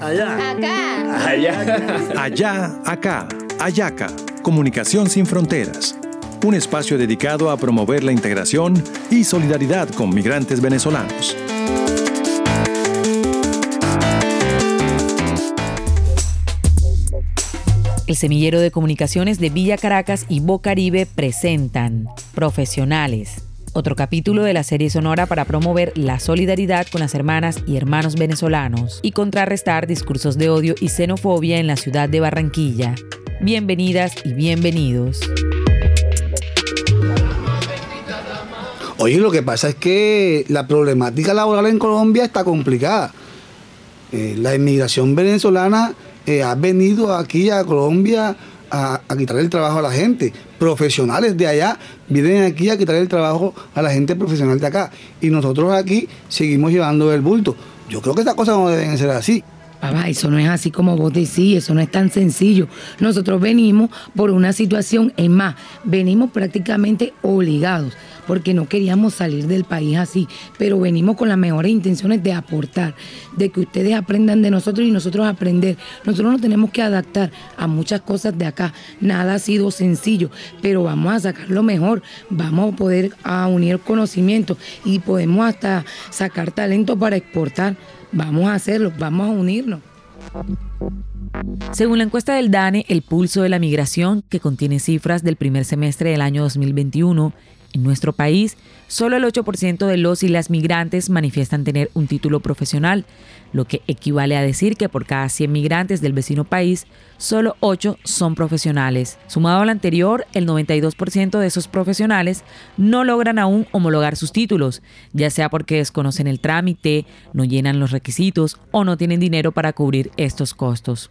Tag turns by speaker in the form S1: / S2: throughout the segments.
S1: Allá.
S2: Acá.
S1: Allá.
S3: Allá, acá, Ayaca, Comunicación sin Fronteras. Un espacio dedicado a promover la integración y solidaridad con migrantes venezolanos.
S4: El semillero de comunicaciones de Villa Caracas y Bocaribe presentan Profesionales, otro capítulo de la serie sonora para promover la solidaridad con las hermanas y hermanos venezolanos y contrarrestar discursos de odio y xenofobia en la ciudad de Barranquilla. Bienvenidas y bienvenidos.
S5: Oye, lo que pasa es que la problemática laboral en Colombia está complicada. Eh, la inmigración venezolana eh, ha venido aquí a Colombia a, a quitar el trabajo a la gente. Profesionales de allá vienen aquí a quitar el trabajo a la gente profesional de acá. Y nosotros aquí seguimos llevando el bulto. Yo creo que estas cosas no deben ser así.
S6: Papá, eso no es así como vos decís, eso no es tan sencillo. Nosotros venimos por una situación, es más, venimos prácticamente obligados, porque no queríamos salir del país así, pero venimos con las mejores intenciones de aportar, de que ustedes aprendan de nosotros y nosotros aprender. Nosotros nos tenemos que adaptar a muchas cosas de acá. Nada ha sido sencillo, pero vamos a sacar lo mejor, vamos a poder unir conocimientos y podemos hasta sacar talento para exportar. Vamos a hacerlo, vamos a unirnos.
S4: Según la encuesta del DANE, el pulso de la migración, que contiene cifras del primer semestre del año 2021, en nuestro país, solo el 8% de los y las migrantes manifiestan tener un título profesional, lo que equivale a decir que por cada 100 migrantes del vecino país, solo 8 son profesionales. Sumado al anterior, el 92% de esos profesionales no logran aún homologar sus títulos, ya sea porque desconocen el trámite, no llenan los requisitos o no tienen dinero para cubrir estos costos.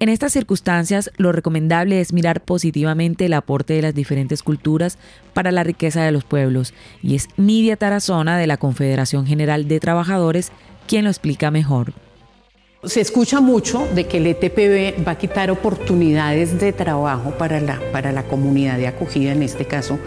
S4: En estas circunstancias, lo recomendable es mirar positivamente el aporte de las diferentes culturas para la riqueza de los pueblos, y es Nidia Tarazona de la Confederación General de Trabajadores quien lo explica mejor.
S7: Se escucha mucho de que el ETPB va a quitar oportunidades de trabajo para la, para la comunidad de acogida, en este caso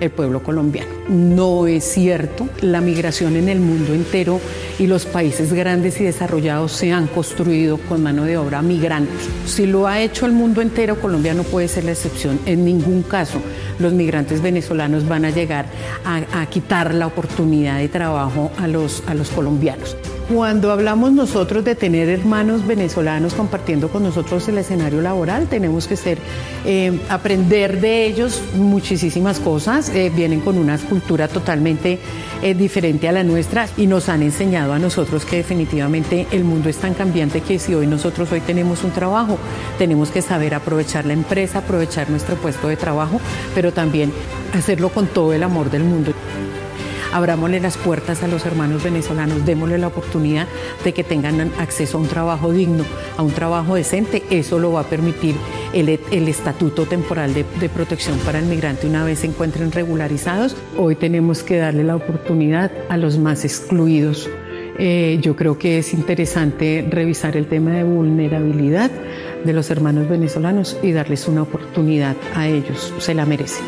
S7: el pueblo colombiano. No es cierto, la migración en el mundo entero y los países grandes y desarrollados se han construido con mano de obra migrante. Si lo ha hecho el mundo entero, Colombia no puede ser la excepción. En ningún caso los migrantes venezolanos van a llegar a, a quitar la oportunidad de trabajo a los, a los colombianos. Cuando hablamos nosotros de tener hermanos venezolanos compartiendo con nosotros el escenario laboral, tenemos que ser, eh, aprender de ellos muchísimas cosas. Eh, vienen con una cultura totalmente eh, diferente a la nuestra y nos han enseñado a nosotros que definitivamente el mundo es tan cambiante que si hoy nosotros hoy tenemos un trabajo, tenemos que saber aprovechar la empresa, aprovechar nuestro puesto de trabajo, pero también hacerlo con todo el amor del mundo abrámosle las puertas a los hermanos venezolanos, démosle la oportunidad de que tengan acceso a un trabajo digno, a un trabajo decente. Eso lo va a permitir el, estatuto temporal de, de, protección para el migrante una vez se encuentren regularizados. Hoy tenemos que darle la oportunidad a los más excluidos. Eh, yo creo que es interesante revisar el tema de vulnerabilidad de los hermanos venezolanos y darles una oportunidad a ellos. Se la merecen.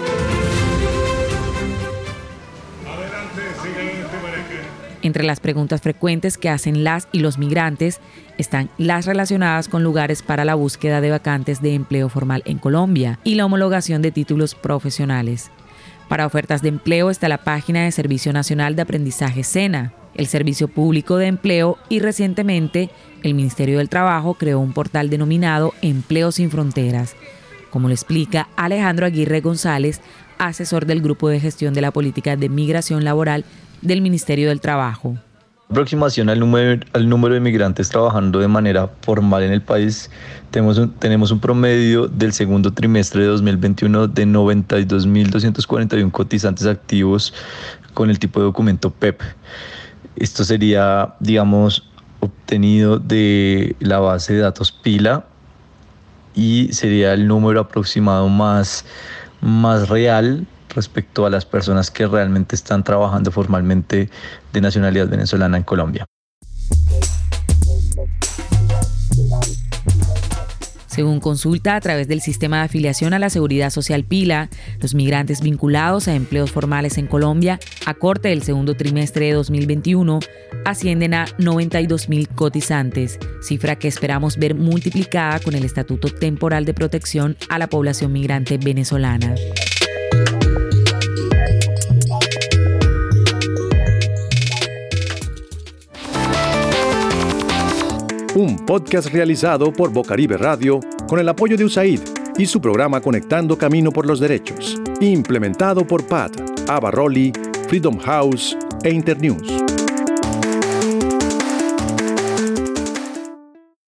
S4: Entre las preguntas frecuentes que hacen las y los migrantes están las relacionadas con lugares para la búsqueda de vacantes de empleo formal en Colombia y la homologación de títulos profesionales. Para ofertas de empleo está la página de Servicio Nacional de Aprendizaje SENA, el Servicio Público de Empleo y recientemente el Ministerio del Trabajo creó un portal denominado Empleo sin Fronteras, como lo explica Alejandro Aguirre González, asesor del Grupo de Gestión de la Política de Migración Laboral del Ministerio del Trabajo.
S8: Aproximación al número, de migrantes trabajando de manera formal en el país, tenemos un, tenemos un promedio del segundo trimestre de 2021 de 92.241 cotizantes activos con el tipo de documento PEP. Esto sería, digamos, obtenido de la base de datos PILA y sería el número aproximado más, más real respecto a las personas que realmente están trabajando formalmente de nacionalidad venezolana en Colombia.
S4: Según consulta a través del sistema de afiliación a la Seguridad Social Pila, los migrantes vinculados a empleos formales en Colombia a corte del segundo trimestre de 2021 ascienden a 92 mil cotizantes, cifra que esperamos ver multiplicada con el Estatuto Temporal de Protección a la población migrante venezolana.
S3: Un podcast realizado por Bocaribe Radio con el apoyo de USAID y su programa Conectando Camino por los Derechos, implementado por PAT, Abarroli, Freedom House e Internews.